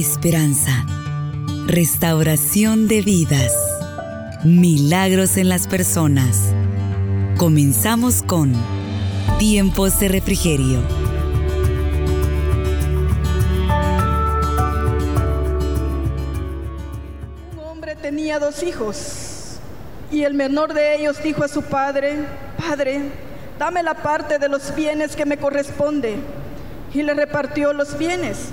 esperanza, restauración de vidas, milagros en las personas. Comenzamos con Tiempos de Refrigerio. Un hombre tenía dos hijos y el menor de ellos dijo a su padre, Padre, dame la parte de los bienes que me corresponde. Y le repartió los bienes.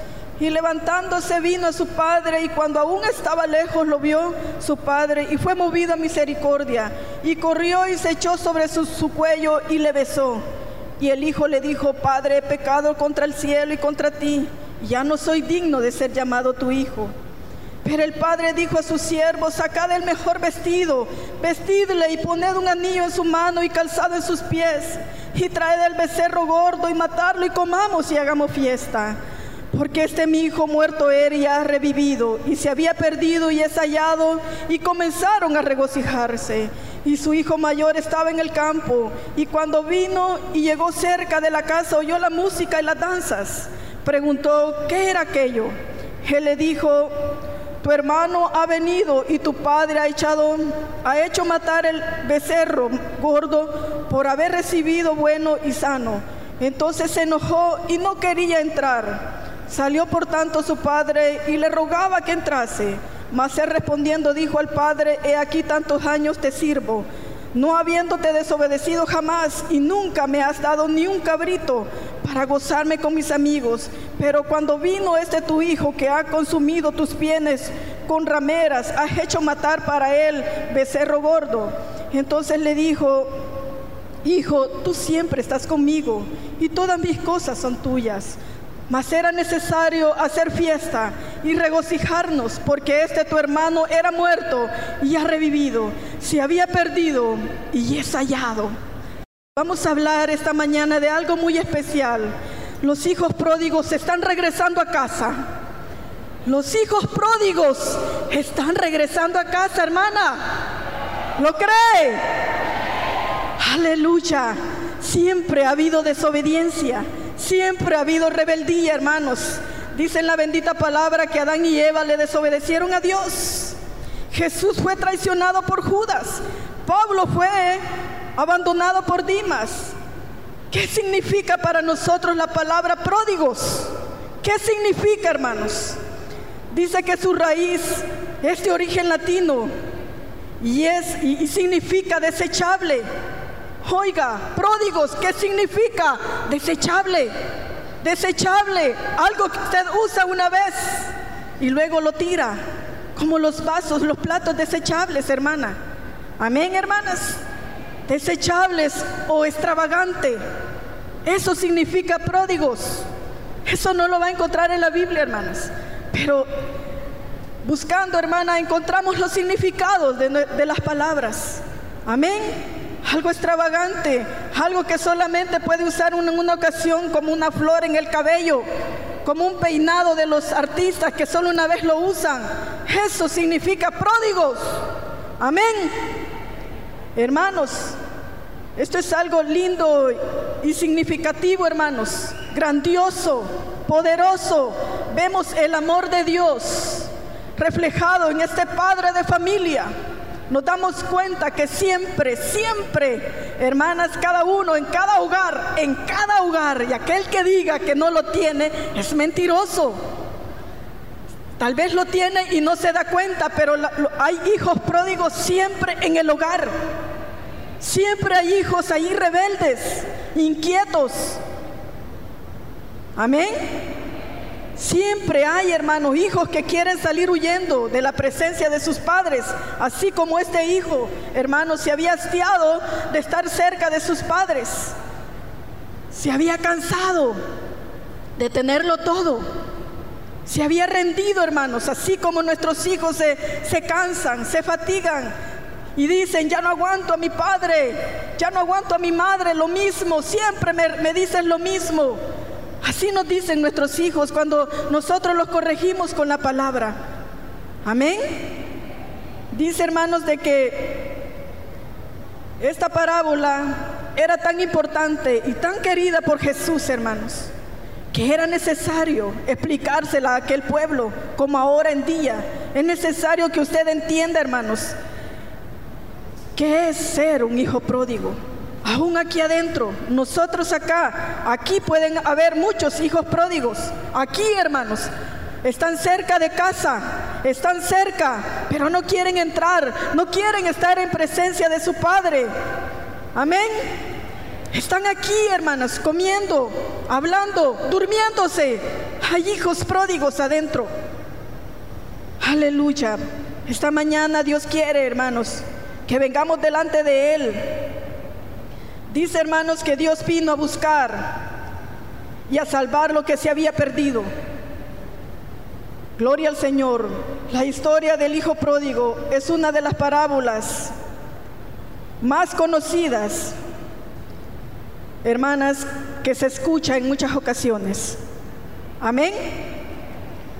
Y levantándose vino a su padre y cuando aún estaba lejos lo vio su padre y fue movido a misericordia y corrió y se echó sobre su, cuello y le besó. Y el hijo le dijo, Padre, he pecado contra el cielo y contra ti, ya no soy digno de ser llamado tu hijo. Pero el padre dijo a sus siervos, sacad el mejor vestido, vestidle y poned un anillo en su mano y calzado en sus pies, y traed el becerro gordo y matarlo y comamos y hagamos fiesta porque este mi hijo muerto era y ha revivido, y se había perdido y es hallado, y comenzaron a regocijarse. Y su hijo mayor estaba en el campo, y cuando vino y llegó cerca de la casa, oyó la música y las danzas. Preguntó, ¿qué era aquello? Él le dijo, tu hermano ha venido y tu padre ha echado, ha hecho matar el becerro gordo por haber recibido bueno y sano. Entonces se enojó y no quería entrar. Salió por tanto su padre y le rogaba que entrase. Mas él respondiendo dijo al padre, he aquí tantos años te sirvo, no habiéndote desobedecido jamás y nunca me has dado ni un cabrito para gozarme con mis amigos. Pero cuando vino este tu hijo que ha consumido tus bienes con rameras, has hecho matar para él becerro gordo. Entonces le dijo, hijo, tú siempre estás conmigo y todas mis cosas son tuyas mas era necesario hacer fiesta y regocijarnos porque este tu hermano era muerto y ha revivido, se había perdido y es hallado. Vamos a hablar esta mañana de algo muy especial. Los hijos pródigos están regresando a casa. Los hijos pródigos están regresando a casa, hermana. ¿Lo cree? Aleluya. Siempre ha habido desobediencia Siempre ha habido rebeldía, hermanos. Dice en la bendita palabra que Adán y Eva le desobedecieron a Dios. Jesús fue traicionado por Judas. Pablo fue abandonado por Dimas. ¿Qué significa para nosotros la palabra pródigos? ¿Qué significa, hermanos? Dice que su raíz es de origen latino y es y significa desechable. Oiga, pródigos, ¿qué significa? Desechable. Desechable. Algo que usted usa una vez y luego lo tira. Como los vasos, los platos desechables, hermana. Amén, hermanas. Desechables o extravagante. Eso significa pródigos. Eso no lo va a encontrar en la Biblia, hermanas. Pero buscando, hermana, encontramos los significados de, de las palabras. Amén algo extravagante, algo que solamente puede usar en una ocasión como una flor en el cabello, como un peinado de los artistas que solo una vez lo usan. Eso significa pródigos. Amén. Hermanos, esto es algo lindo y significativo, hermanos. Grandioso, poderoso. Vemos el amor de Dios reflejado en este padre de familia nos damos cuenta que siempre, siempre, hermanas, cada uno, en cada hogar, en cada hogar, y aquel que diga que no lo tiene, es mentiroso. Tal vez lo tiene y no se da cuenta, pero hay hijos pródigos siempre en el hogar. Siempre hay hijos ahí rebeldes, inquietos. Amén. Siempre hay, hermanos, hijos que quieren salir huyendo de la presencia de sus padres, así como este hijo, hermano, se había hastiado de estar cerca de sus padres. Se había cansado de tenerlo todo. Se había rendido, hermanos, así como nuestros hijos se, se cansan, se fatigan y dicen, ya no aguanto a mi padre, ya no aguanto a mi madre, lo mismo, siempre me, me dicen lo mismo. Así nos dicen nuestros hijos cuando nosotros los corregimos con la palabra. Amén. Dice hermanos de que esta parábola era tan importante y tan querida por Jesús, hermanos, que era necesario explicársela a aquel pueblo como ahora en día. Es necesario que usted entienda, hermanos, qué es ser un hijo pródigo. Aún aquí adentro, nosotros acá, aquí pueden haber muchos hijos pródigos. Aquí, hermanos, están cerca de casa, están cerca, pero no quieren entrar, no quieren estar en presencia de su Padre. Amén. Están aquí, hermanas, comiendo, hablando, durmiéndose. Hay hijos pródigos adentro. Aleluya. Esta mañana Dios quiere, hermanos, que vengamos delante de Él Dice hermanos que Dios vino a buscar y a salvar lo que se había perdido. Gloria al Señor. La historia del Hijo Pródigo es una de las parábolas más conocidas, hermanas, que se escucha en muchas ocasiones. Amén.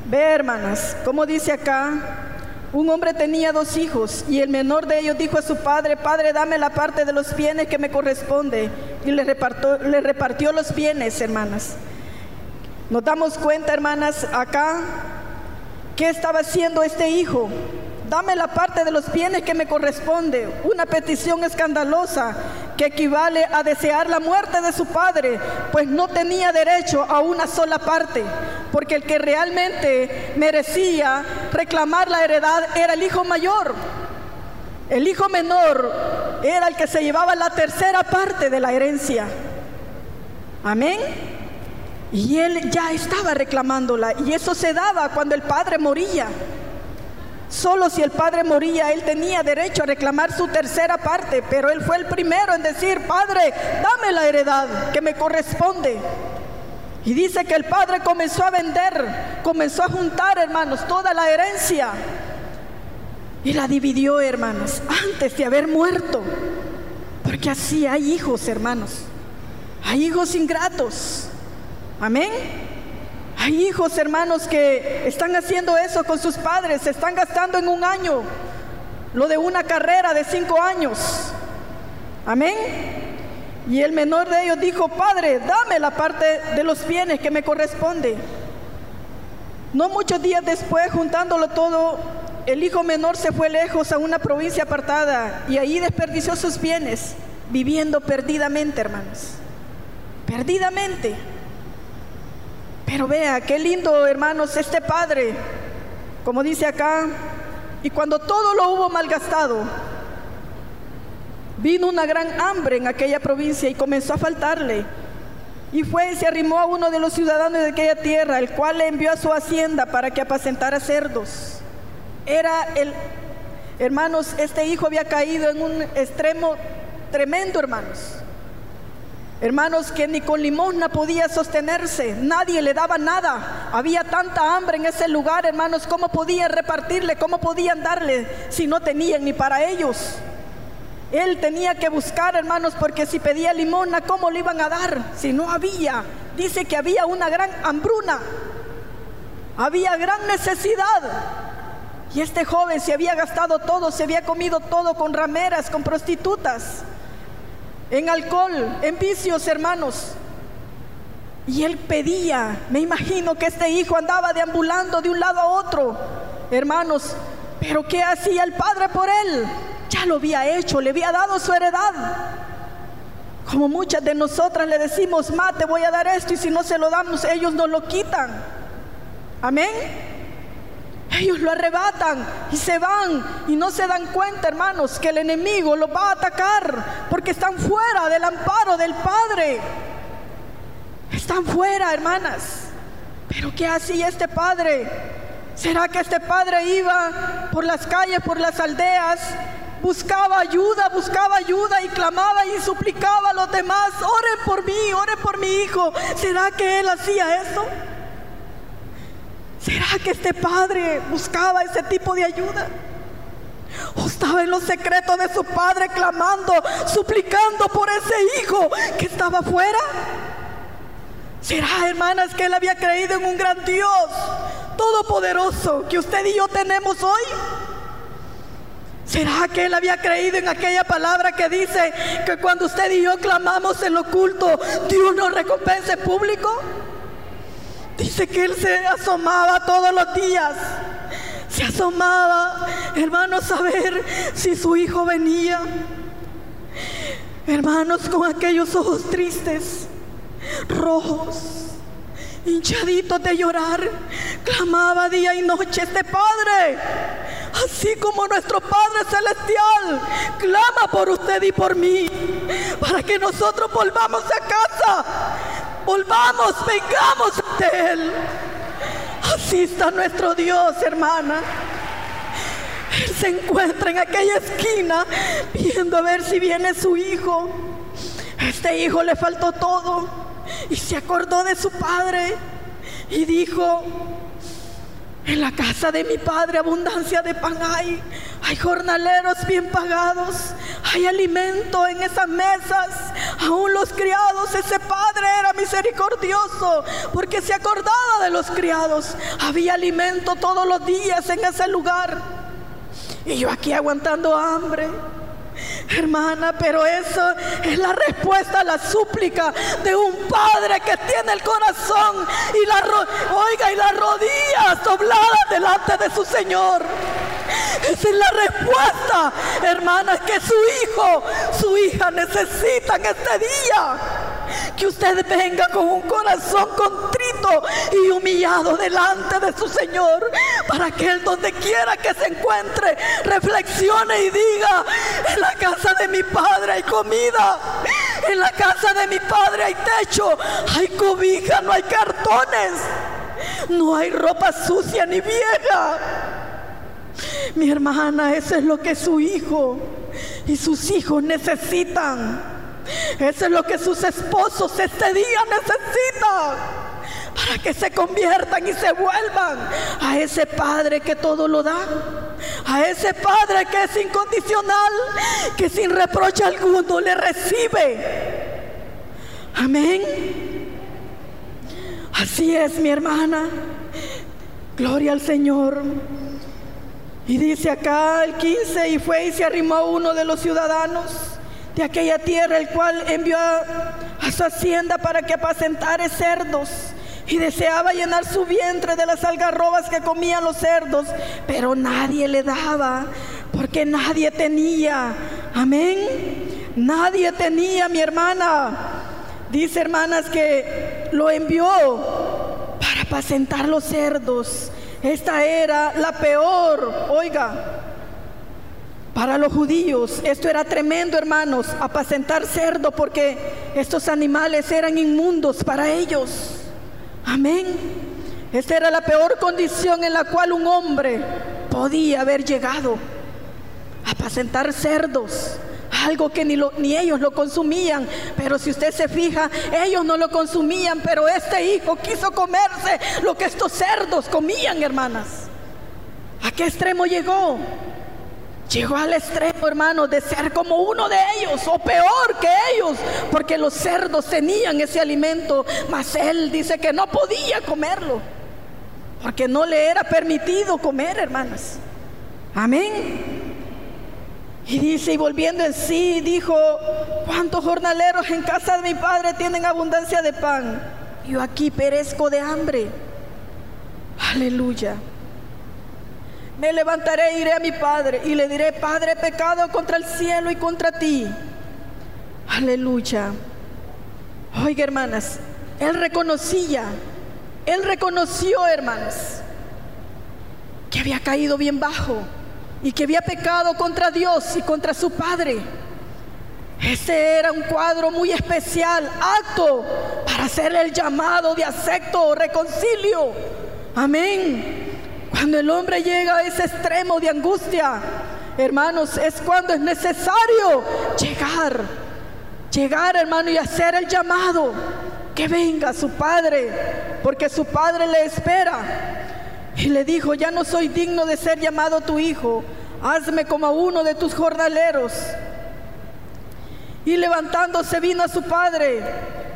Ve, hermanas, como dice acá, un hombre tenía dos hijos y el menor de ellos dijo a su padre, Padre, dame la parte de los bienes que me corresponde. Y le repartió, le repartió los bienes, hermanas. Nos damos cuenta, hermanas, acá, ¿qué estaba haciendo este hijo? Dame la parte de los bienes que me corresponde. Una petición escandalosa que equivale a desear la muerte de su padre, pues no tenía derecho a una sola parte porque el que realmente merecía reclamar la heredad era el hijo mayor. El hijo menor era el que se llevaba la tercera parte de la herencia. Amén. Y él ya estaba reclamándola. Y eso se daba cuando el padre moría. Solo si el padre moría, él tenía derecho a reclamar su tercera parte. Pero él fue el primero en decir, Padre, dame la heredad que me corresponde. Y dice que el padre comenzó a vender, comenzó a juntar, hermanos, toda la herencia. Y la dividió, hermanos, antes de haber muerto. Porque así hay hijos, hermanos. Hay hijos ingratos. Amén. Hay hijos, hermanos, que están haciendo eso con sus padres. Se están gastando en un año lo de una carrera de cinco años. Amén. Y el menor de ellos dijo, Padre, dame la parte de los bienes que me corresponde. No muchos días después, juntándolo todo, el hijo menor se fue lejos a una provincia apartada y ahí desperdició sus bienes, viviendo perdidamente, hermanos. Perdidamente. Pero vea, qué lindo, hermanos, este padre, como dice acá, y cuando todo lo hubo malgastado, Vino una gran hambre en aquella provincia y comenzó a faltarle. Y fue y se arrimó a uno de los ciudadanos de aquella tierra, el cual le envió a su hacienda para que apacentara cerdos. Era el, hermanos, este hijo había caído en un extremo tremendo, hermanos. Hermanos, que ni con limosna podía sostenerse, nadie le daba nada. Había tanta hambre en ese lugar, hermanos, ¿cómo podían repartirle? ¿Cómo podían darle si no tenían ni para ellos? Él tenía que buscar, hermanos, porque si pedía limona, ¿cómo le iban a dar? Si no había. Dice que había una gran hambruna. Había gran necesidad. Y este joven se había gastado todo, se había comido todo con rameras, con prostitutas, en alcohol, en vicios, hermanos. Y él pedía, me imagino que este hijo andaba deambulando de un lado a otro, hermanos, pero ¿qué hacía el padre por él? Ya lo había hecho, le había dado su heredad. Como muchas de nosotras le decimos, ma, te voy a dar esto y si no se lo damos, ellos nos lo quitan. Amén. Ellos lo arrebatan y se van y no se dan cuenta, hermanos, que el enemigo los va a atacar porque están fuera del amparo del Padre. Están fuera, hermanas. Pero ¿qué hacía este padre? ¿Será que este padre iba por las calles, por las aldeas, buscaba ayuda, buscaba ayuda y clamaba y suplicaba a los demás, oren por mí, oren por mi hijo? ¿Será que él hacía eso? ¿Será que este padre buscaba ese tipo de ayuda? ¿O estaba en los secretos de su padre clamando, suplicando por ese hijo que estaba afuera? ¿Será, hermanas, que él había creído en un gran Dios todopoderoso que usted y yo tenemos hoy? ¿Será que él había creído en aquella palabra que dice que cuando usted y yo clamamos en lo oculto, Dios nos recompensa en público? Dice que él se asomaba todos los días. Se asomaba, hermanos, a ver si su hijo venía. Hermanos, con aquellos ojos tristes, rojos, hinchaditos de llorar, clamaba día y noche este Padre. Así como nuestro Padre Celestial clama por usted y por mí, para que nosotros volvamos a casa, volvamos, vengamos de Él. Así está nuestro Dios, hermana. Él se encuentra en aquella esquina viendo a ver si viene su hijo. Este hijo le faltó todo y se acordó de su padre y dijo, en la casa de mi padre abundancia de pan hay. Hay jornaleros bien pagados. Hay alimento en esas mesas. Aún los criados, ese padre era misericordioso porque se acordaba de los criados. Había alimento todos los días en ese lugar. Y yo aquí aguantando hambre. Hermana, pero eso es la respuesta a la súplica de un padre que tiene el corazón y la oiga y las rodillas dobladas delante de su Señor. Esa es la respuesta, hermanas, que su hijo, su hija necesitan este día. Que usted venga con un corazón contrito y humillado delante de su Señor. Para que Él donde quiera que se encuentre, reflexione y diga, en la casa de mi Padre hay comida. En la casa de mi Padre hay techo, hay cobija, no hay cartones. No hay ropa sucia ni vieja. Mi hermana, eso es lo que su hijo y sus hijos necesitan. Eso es lo que sus esposos este día necesitan. Para que se conviertan y se vuelvan a ese Padre que todo lo da. A ese Padre que es incondicional, que sin reproche alguno le recibe. Amén. Así es, mi hermana. Gloria al Señor. Y dice acá el 15, y fue y se arrimó uno de los ciudadanos de aquella tierra, el cual envió a, su hacienda para que apacentare cerdos. Y deseaba llenar su vientre de las algarrobas que comían los cerdos, pero nadie le daba, porque nadie tenía. Amén. Nadie tenía, mi hermana. Dice, hermanas, que lo envió para apacentar los cerdos. Esta era la peor, oiga, para los judíos. Esto era tremendo, hermanos, apacentar cerdo porque estos animales eran inmundos para ellos. Amén. Esta era la peor condición en la cual un hombre podía haber llegado. Apacentar cerdos algo que ni, ni ellos lo consumían. Pero si usted se fija, ellos no lo consumían, pero este hijo quiso comerse lo que estos cerdos comían, hermanas. ¿A qué extremo llegó? Llegó al extremo, hermano, de ser como uno de ellos o peor que ellos, porque los cerdos tenían ese alimento, mas él dice que no podía comerlo, porque no le era permitido comer, hermanas. Amén. Y dice, y volviendo en sí, dijo, ¿cuántos jornaleros en casa de mi padre tienen abundancia de pan? Yo aquí perezco de hambre. Aleluya. Me levantaré e iré a mi padre y le diré, Padre, pecado contra el cielo y contra ti. Aleluya. Oiga, hermanas, él reconocía, él reconoció, hermanas, que había caído bien bajo y que había pecado contra Dios y contra su padre. Ese era un cuadro muy especial, acto para hacer el llamado de acepto o reconcilio. Amén. Cuando el hombre llega a ese extremo de angustia, hermanos, es cuando es necesario llegar, llegar, hermano, y hacer el llamado. Que venga su padre, porque su padre le espera. Y le dijo, ya no soy digno de ser llamado tu hijo, hazme como uno de tus jornaleros. Y levantándose vino a su padre.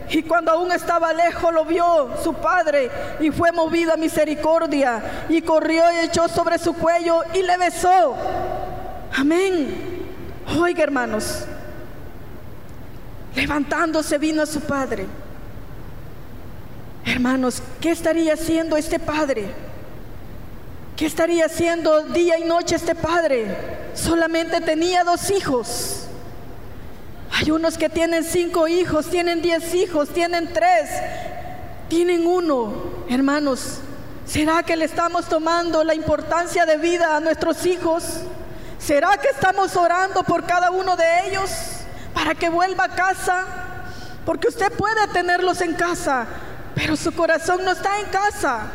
Y cuando aún estaba lejos lo vio su padre y fue movido a misericordia y corrió y echó sobre su cuello y le besó. Amén. Oiga hermanos, levantándose vino a su padre. Hermanos, ¿qué estaría haciendo este padre? ¿Qué estaría haciendo día y noche este padre? Solamente tenía dos hijos. Hay unos que tienen cinco hijos, tienen diez hijos, tienen tres, tienen uno. Hermanos, ¿será que le estamos tomando la importancia de vida a nuestros hijos? ¿Será que estamos orando por cada uno de ellos para que vuelva a casa? Porque usted puede tenerlos en casa, pero su corazón no está en casa.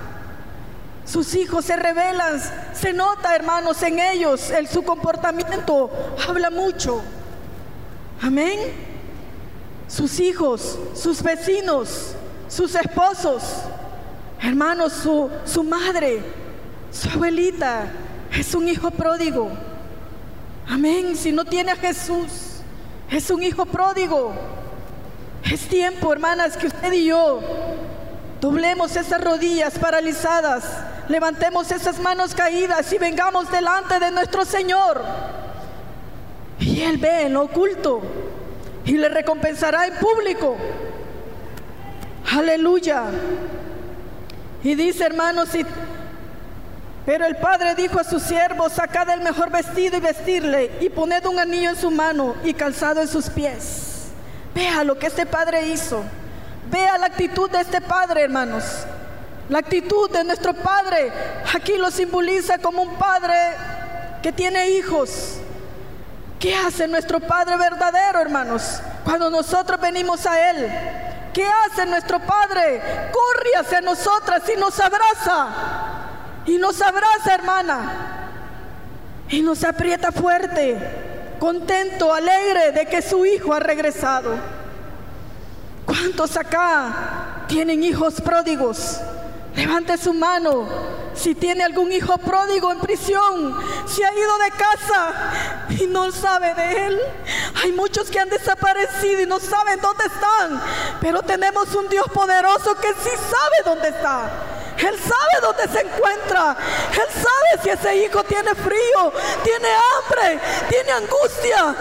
Sus hijos se rebelan, se nota, hermanos, en ellos, en su comportamiento habla mucho. Amén. Sus hijos, sus vecinos, sus esposos, hermanos, su, su madre, su abuelita, es un hijo pródigo. Amén. Si no tiene a Jesús, es un hijo pródigo. Es tiempo, hermanas, que usted y yo doblemos esas rodillas paralizadas, levantemos esas manos caídas y vengamos delante de nuestro Señor. Y Él ve en lo oculto y le recompensará en público. Aleluya. Y dice, hermanos, pero el padre dijo a sus siervos, sacad el mejor vestido y vestirle, y poned un anillo en su mano y calzado en sus pies. Vea lo que este padre hizo. Vea la actitud de este padre, hermanos. La actitud de nuestro padre aquí lo simboliza como un padre que tiene hijos, ¿Qué hace nuestro Padre verdadero, hermanos? Cuando nosotros venimos a Él. ¿Qué hace nuestro Padre? Corre hacia nosotras y nos abraza. Y nos abraza, hermana. Y nos aprieta fuerte, contento, alegre de que su hijo ha regresado. ¿Cuántos acá tienen hijos pródigos? Levante su mano si tiene algún hijo pródigo en prisión, si ha ido de casa y no sabe de él. Hay muchos que han desaparecido y no saben dónde están, pero tenemos un Dios poderoso que sí sabe dónde está. Él sabe dónde se encuentra. Él sabe si ese hijo tiene frío, tiene hambre, tiene angustia.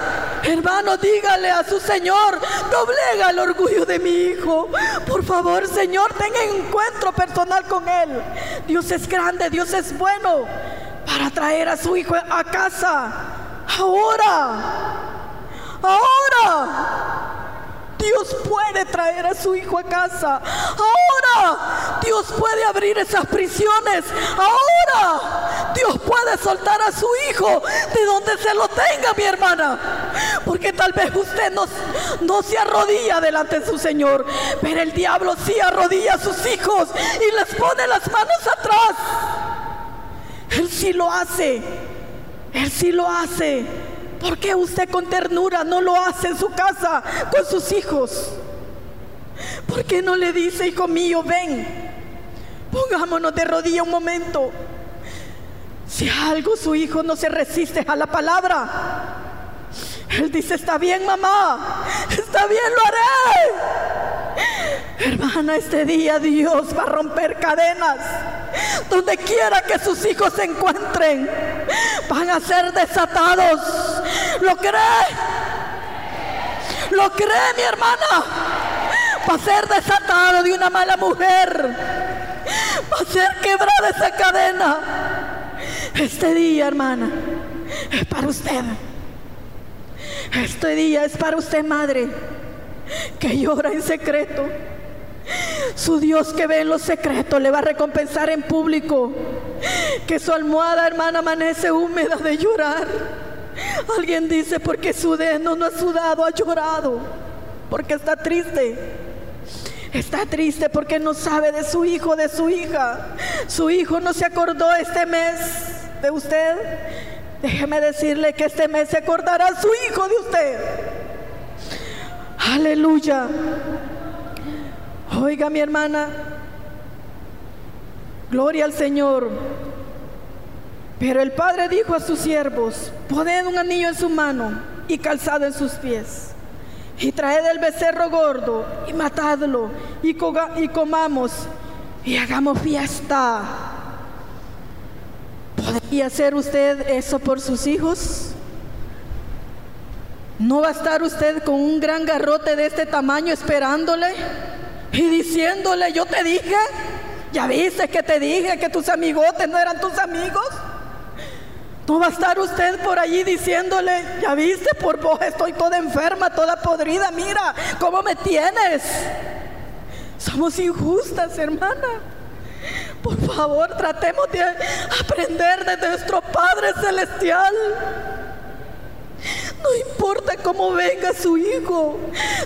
Hermano, dígale a su Señor, doblega el orgullo de mi hijo. Por favor, Señor, tenga encuentro personal con Él. Dios es grande, Dios es bueno para traer a su hijo a casa. Ahora, ahora. Dios puede traer a su hijo a casa. Ahora Dios puede abrir esas prisiones. Ahora Dios puede soltar a su hijo de donde se lo tenga, mi hermana. Porque tal vez usted no, no se arrodilla delante de su Señor. Pero el diablo sí arrodilla a sus hijos y les pone las manos atrás. Él sí lo hace. Él sí lo hace. ¿Por qué usted con ternura no lo hace en su casa con sus hijos? ¿Por qué no le dice, hijo mío, ven, pongámonos de rodilla un momento? Si algo su hijo no se resiste a la palabra, él dice, está bien mamá, está bien, lo haré. Hermana, este día Dios va a romper cadenas. Donde quiera que sus hijos se encuentren, van a ser desatados. ¿Lo cree? ¿Lo cree mi hermana? Va a ser desatado de una mala mujer. Va a ser quebrada esa cadena. Este día, hermana, es para usted. Este día es para usted, madre, que llora en secreto. Su Dios que ve en lo secreto le va a recompensar en público. que su almohada, hermana, amanece húmeda de llorar. Alguien dice, porque su dedo no ha sudado, ha llorado, porque está triste. Está triste porque no sabe de su hijo, de su hija. Su hijo no se acordó este mes de usted. Déjeme decirle que este mes se acordará su hijo de usted. Aleluya. Oiga mi hermana, gloria al Señor. Pero el padre dijo a sus siervos, poned un anillo en su mano y calzado en sus pies. Y traed el becerro gordo y matadlo y, y comamos y hagamos fiesta. ¿Podría hacer usted eso por sus hijos? ¿No va a estar usted con un gran garrote de este tamaño esperándole y diciéndole, yo te dije, ya viste que te dije que tus amigotes no eran tus amigos? ¿No va a estar usted por allí diciéndole, ya viste, por vos estoy toda enferma, toda podrida, mira cómo me tienes? Somos injustas, hermana. Por favor, tratemos de aprender de nuestro Padre Celestial. No importa cómo venga su hijo.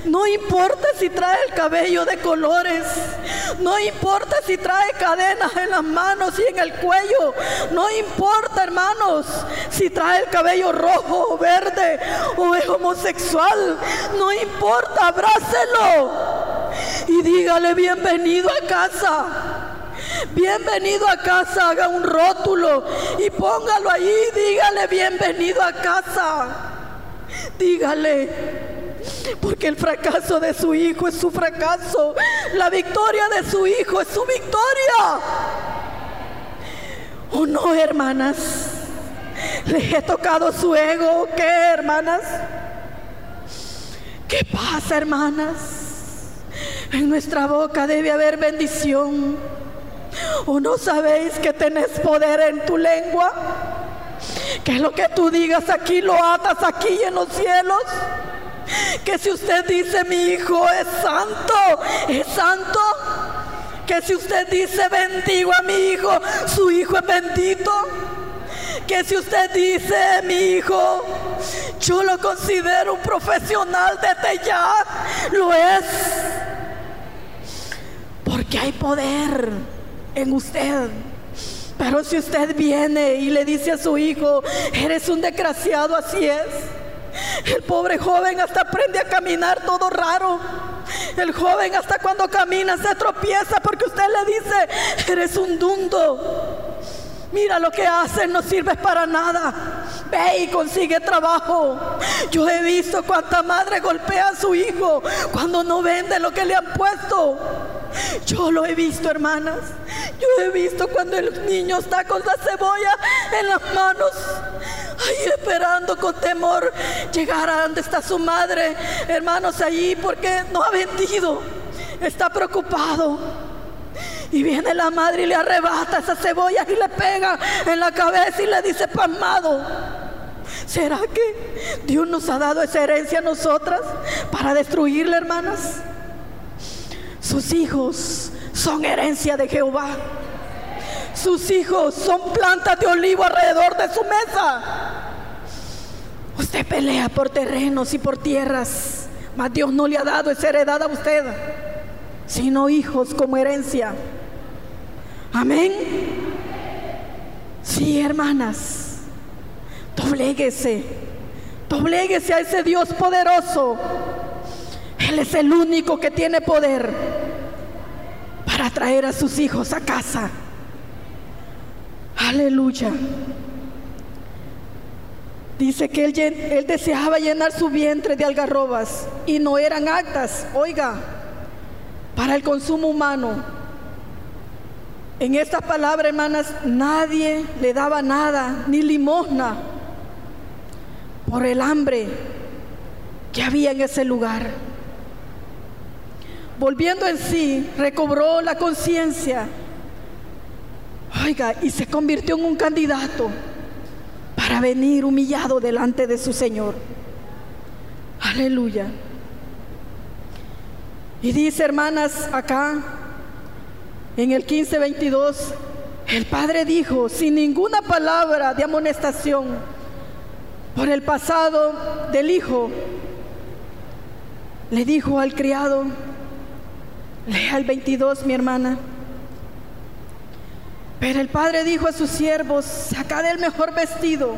No importa si trae el cabello de colores. No importa si trae cadenas en las manos y en el cuello. No importa, hermanos, si trae el cabello rojo o verde o es homosexual. No importa, abrácelo. Y dígale bienvenido a casa. Bienvenido a casa, haga un rótulo y póngalo ahí, dígale bienvenido a casa. Dígale, porque el fracaso de su hijo es su fracaso, la victoria de su hijo es su victoria. ¿O no, hermanas? ¿Les he tocado su ego? ¿Qué, hermanas? ¿Qué pasa, hermanas? En nuestra boca debe haber bendición. ¿O no sabéis que tenés poder en tu lengua? Que lo que tú digas aquí lo atas aquí en los cielos. Que si usted dice mi hijo es santo, es santo. Que si usted dice bendigo a mi hijo, su hijo es bendito. Que si usted dice mi hijo, yo lo considero un profesional desde ya, lo es. Porque hay poder en usted. Pero si usted viene y le dice a su hijo, eres un desgraciado, así es. El pobre joven hasta aprende a caminar todo raro. El joven hasta cuando camina se tropieza porque usted le dice, eres un dundo. Mira lo que hacen, no sirve para nada. Ve y consigue trabajo. Yo he visto cuánta madre golpea a su hijo cuando no vende lo que le han puesto. Yo lo he visto, hermanas. Yo he visto cuando el niño está con la cebolla en las manos, ahí esperando con temor llegar a donde está su madre, hermanos, allí porque no ha vendido. Está preocupado. Y viene la madre y le arrebata esa cebolla y le pega en la cabeza y le dice pasmado. ¿Será que Dios nos ha dado esa herencia a nosotras para destruirla, hermanas? Sus hijos son herencia de Jehová. Sus hijos son plantas de olivo alrededor de su mesa. Usted pelea por terrenos y por tierras, mas Dios no le ha dado esa heredad a usted, sino hijos como herencia. Amén. Sí, hermanas, dobléguese, dobléguese a ese Dios poderoso él es el único que tiene poder para traer a sus hijos a casa. Aleluya. Dice que él, deseaba llenar su vientre de algarrobas y no eran actas, oiga, para el consumo humano. En esta palabra, hermanas, nadie le daba nada, ni limosna, por el hambre que había en ese lugar volviendo en sí, recobró la conciencia. Oiga, y se convirtió en un candidato para venir humillado delante de su Señor. Aleluya. Y dice, hermanas, acá en el 15:22, el padre dijo, sin ninguna palabra de amonestación, por el pasado del hijo, le dijo al criado, lea el 22, mi hermana. Pero el padre dijo a sus siervos, sacad el mejor vestido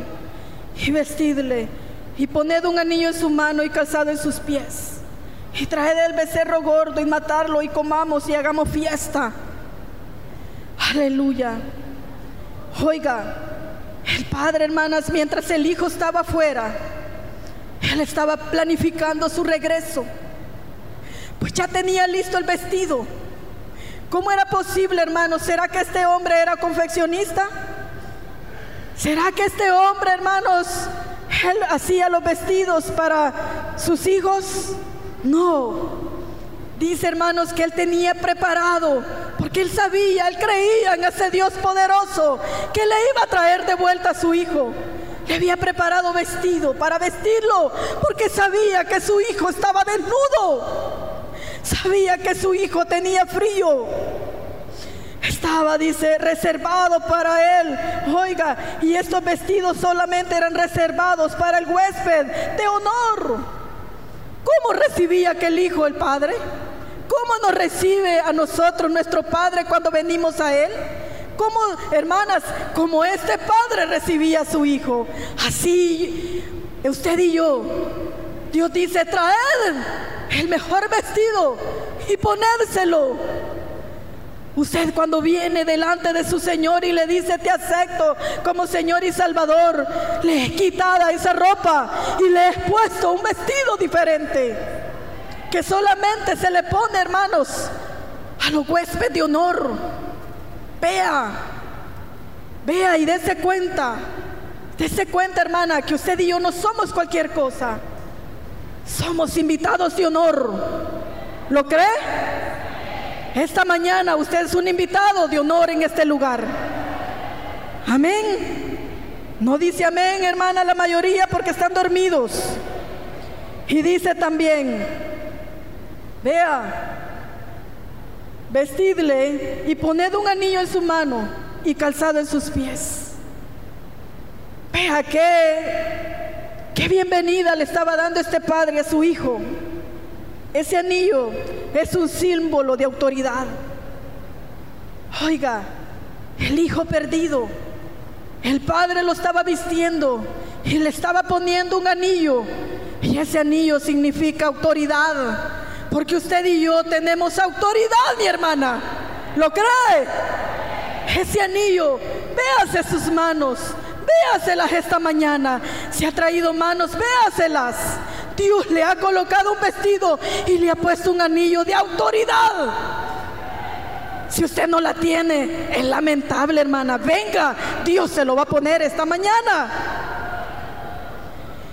y vestidle, y poned un anillo en su mano y calzado en sus pies, y traed el becerro gordo y matarlo y comamos y hagamos fiesta. Aleluya. Oiga, el padre, hermanas, mientras el hijo estaba afuera, él estaba planificando su regreso. Pues ya tenía listo el vestido ¿Cómo era posible, hermanos? ¿Será que este hombre era confeccionista? ¿Será que este hombre, hermanos, él hacía los vestidos para sus hijos? No. Dice, hermanos, que él tenía preparado, porque él sabía, él creía en ese Dios poderoso, que le iba a traer de vuelta a su hijo. Le había preparado vestido para vestirlo, porque sabía que su hijo estaba desnudo. Sabía que su hijo tenía frío. Estaba, dice, reservado para él. Oiga, y estos vestidos solamente eran reservados para el huésped de honor. ¿Cómo recibía aquel hijo el Padre? ¿Cómo nos recibe a nosotros nuestro Padre cuando venimos a Él? Como, hermanas, como este Padre recibía a su Hijo. Así, usted y yo, Dios dice, traed el mejor vestido y ponérselo. Usted cuando viene delante de su Señor y le dice, te acepto como Señor y Salvador, le he quitado esa ropa y le he puesto un vestido diferente, que solamente se le pone, hermanos, a los huéspedes de honor. Vea, vea y dése cuenta, dése cuenta, hermana, que usted y yo no somos cualquier cosa. Somos invitados de honor. ¿Lo cree? Esta mañana usted es un invitado de honor en este lugar. Amén. No dice amén, hermana, la mayoría porque están dormidos. Y dice también, vea, vestidle y poned un anillo en su mano y calzado en sus pies. Vea que Qué bienvenida le estaba dando este padre a su hijo. Ese anillo es un símbolo de autoridad. Oiga, el hijo perdido, el padre lo estaba vistiendo y le estaba poniendo un anillo. Y ese anillo significa autoridad. Porque usted y yo tenemos autoridad, mi hermana. ¿Lo cree? Ese anillo, véase sus manos, véaselas esta mañana. Si ha traído manos, véaselas. Dios le ha colocado un vestido y le ha puesto un anillo de autoridad. Si usted no la tiene, es lamentable, hermana. Venga, Dios se lo va a poner esta mañana.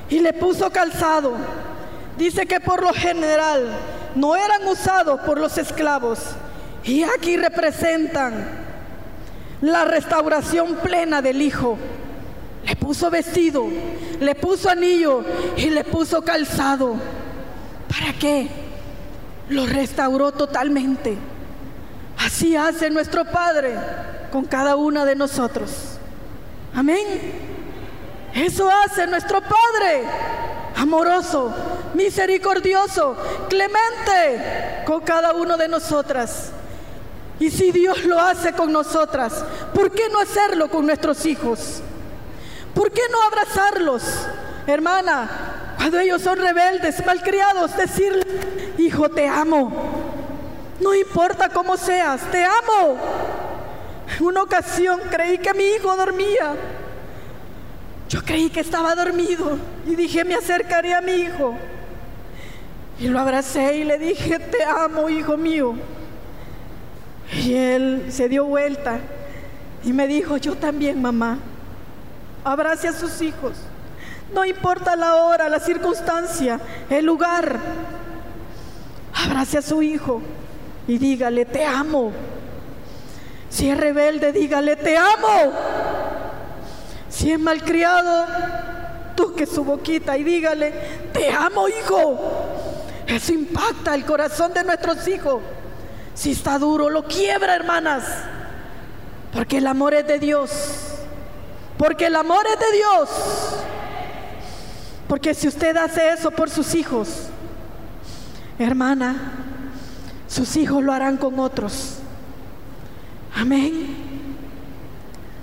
Y le puso calzado. Dice que por lo general no eran usados por los esclavos. Y aquí representan la restauración plena del Hijo. Le puso vestido, le puso anillo y le puso calzado. ¿Para qué? Lo restauró totalmente. Así hace nuestro Padre con cada una de nosotros. Amén. Eso hace nuestro Padre, amoroso, misericordioso, clemente con cada uno de nosotras. Y si Dios lo hace con nosotras, ¿por qué no hacerlo con nuestros hijos? ¿Por qué no abrazarlos? Hermana, cuando ellos son rebeldes, malcriados, decirle, hijo, te amo. No importa cómo seas, te amo. En una ocasión creí que mi hijo dormía. Yo creí que estaba dormido y dije, me acercaré a mi hijo. Y lo abracé y le dije, te amo, hijo mío. Y él se dio vuelta y me dijo, yo también, mamá. Abrace a sus hijos. No importa la hora, la circunstancia, el lugar. Abrace a su hijo y dígale, te amo. Si es rebelde, dígale, te amo. Si es malcriado, toque su boquita y dígale, te amo, hijo. Eso impacta el corazón de nuestros hijos. Si está duro, lo quiebra, hermanas. Porque el amor es de Dios. Porque el amor es de Dios. Porque si usted hace eso por sus hijos, hermana, sus hijos lo harán con otros. Amén.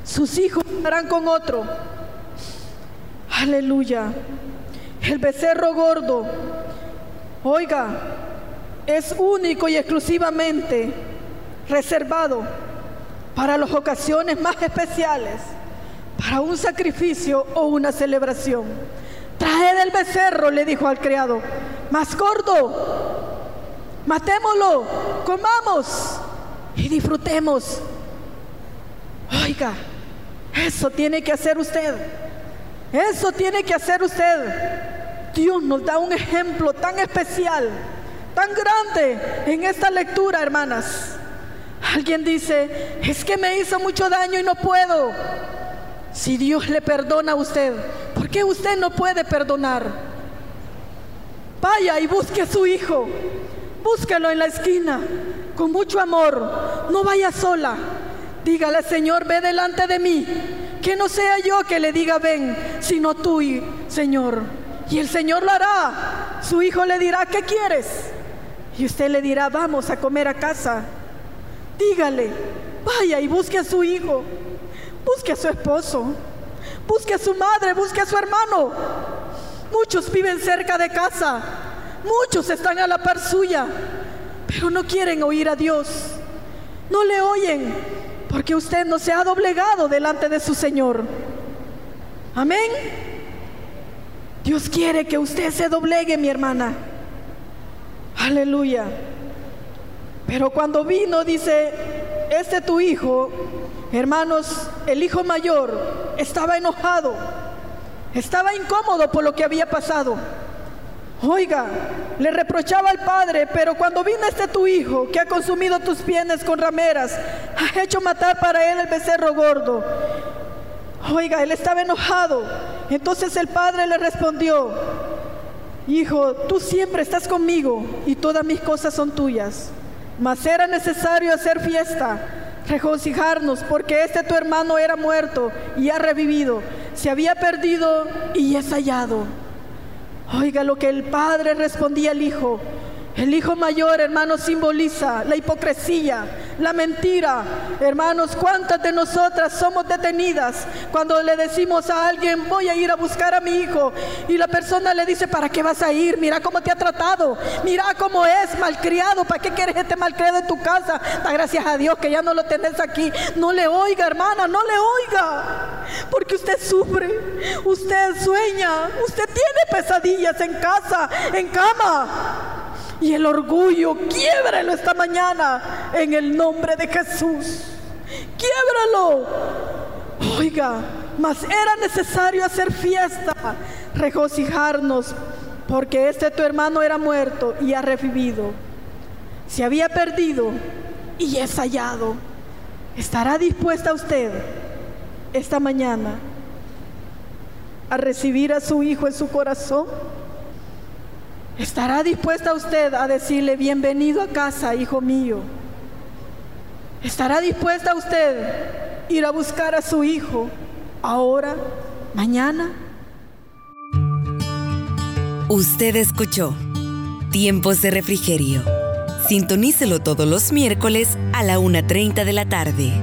Sus hijos lo harán con otro. Aleluya. El becerro gordo, oiga, es único y exclusivamente reservado para las ocasiones más especiales, para un sacrificio o una celebración. Traed el becerro, le dijo al criado, más gordo, matémoslo, comamos y disfrutemos. Oiga, eso tiene que hacer usted. Eso tiene que hacer usted. Dios nos da un ejemplo tan especial, tan grande en esta lectura, hermanas. Alguien dice, es que me hizo mucho daño y no puedo. Si Dios le perdona a usted, ¿por qué usted no puede perdonar? Vaya y busque a su hijo. Búsquelo en la esquina, con mucho amor. No vaya sola. Dígale, Señor, ve delante de mí. Que no sea yo que le diga ven, sino tú, Señor. Y el Señor lo hará. Su hijo le dirá, ¿qué quieres? Y usted le dirá, vamos a comer a casa. Dígale, vaya y busque a su hijo. Busque a su esposo. Busque a su madre, busque a su hermano. Muchos viven cerca de casa. Muchos están a la par suya. Pero no quieren oír a Dios. No le oyen porque usted no se ha doblegado delante de su Señor. Amén. Dios quiere que usted se doblegue, mi hermana. Aleluya. Pero cuando vino, dice, este tu hijo, hermanos, el hijo mayor estaba enojado, estaba incómodo por lo que había pasado. Oiga, le reprochaba al padre, pero cuando vino este tu hijo, que ha consumido tus pieles con rameras, ha hecho matar para él el becerro gordo. Oiga, él estaba enojado. Entonces el padre le respondió, hijo, tú siempre estás conmigo y todas mis cosas son tuyas. Mas era necesario hacer fiesta, regocijarnos, porque este tu hermano era muerto y ha revivido, se había perdido y es hallado. Oiga lo que el padre respondía al hijo. El hijo mayor, hermanos, simboliza la hipocresía, la mentira. Hermanos, ¿cuántas de nosotras somos detenidas cuando le decimos a alguien, voy a ir a buscar a mi hijo? Y la persona le dice, ¿para qué vas a ir? Mira cómo te ha tratado. Mira cómo es malcriado. ¿Para qué quieres este malcriado en tu casa? Da gracias a Dios que ya no lo tenés aquí. No le oiga, hermana, no le oiga. Porque usted sufre, usted sueña, usted tiene pesadillas en casa, en cama. Y el orgullo, quiebrelo esta mañana en el nombre de Jesús. Quiebralo. Oiga, mas era necesario hacer fiesta, regocijarnos, porque este tu hermano era muerto y ha revivido. Se había perdido y es hallado. ¿Estará dispuesta usted esta mañana a recibir a su hijo en su corazón? ¿Estará dispuesta usted a decirle bienvenido a casa, hijo mío? ¿Estará dispuesta usted a ir a buscar a su hijo ahora, mañana? Usted escuchó Tiempos de Refrigerio. Sintonícelo todos los miércoles a la 1.30 de la tarde.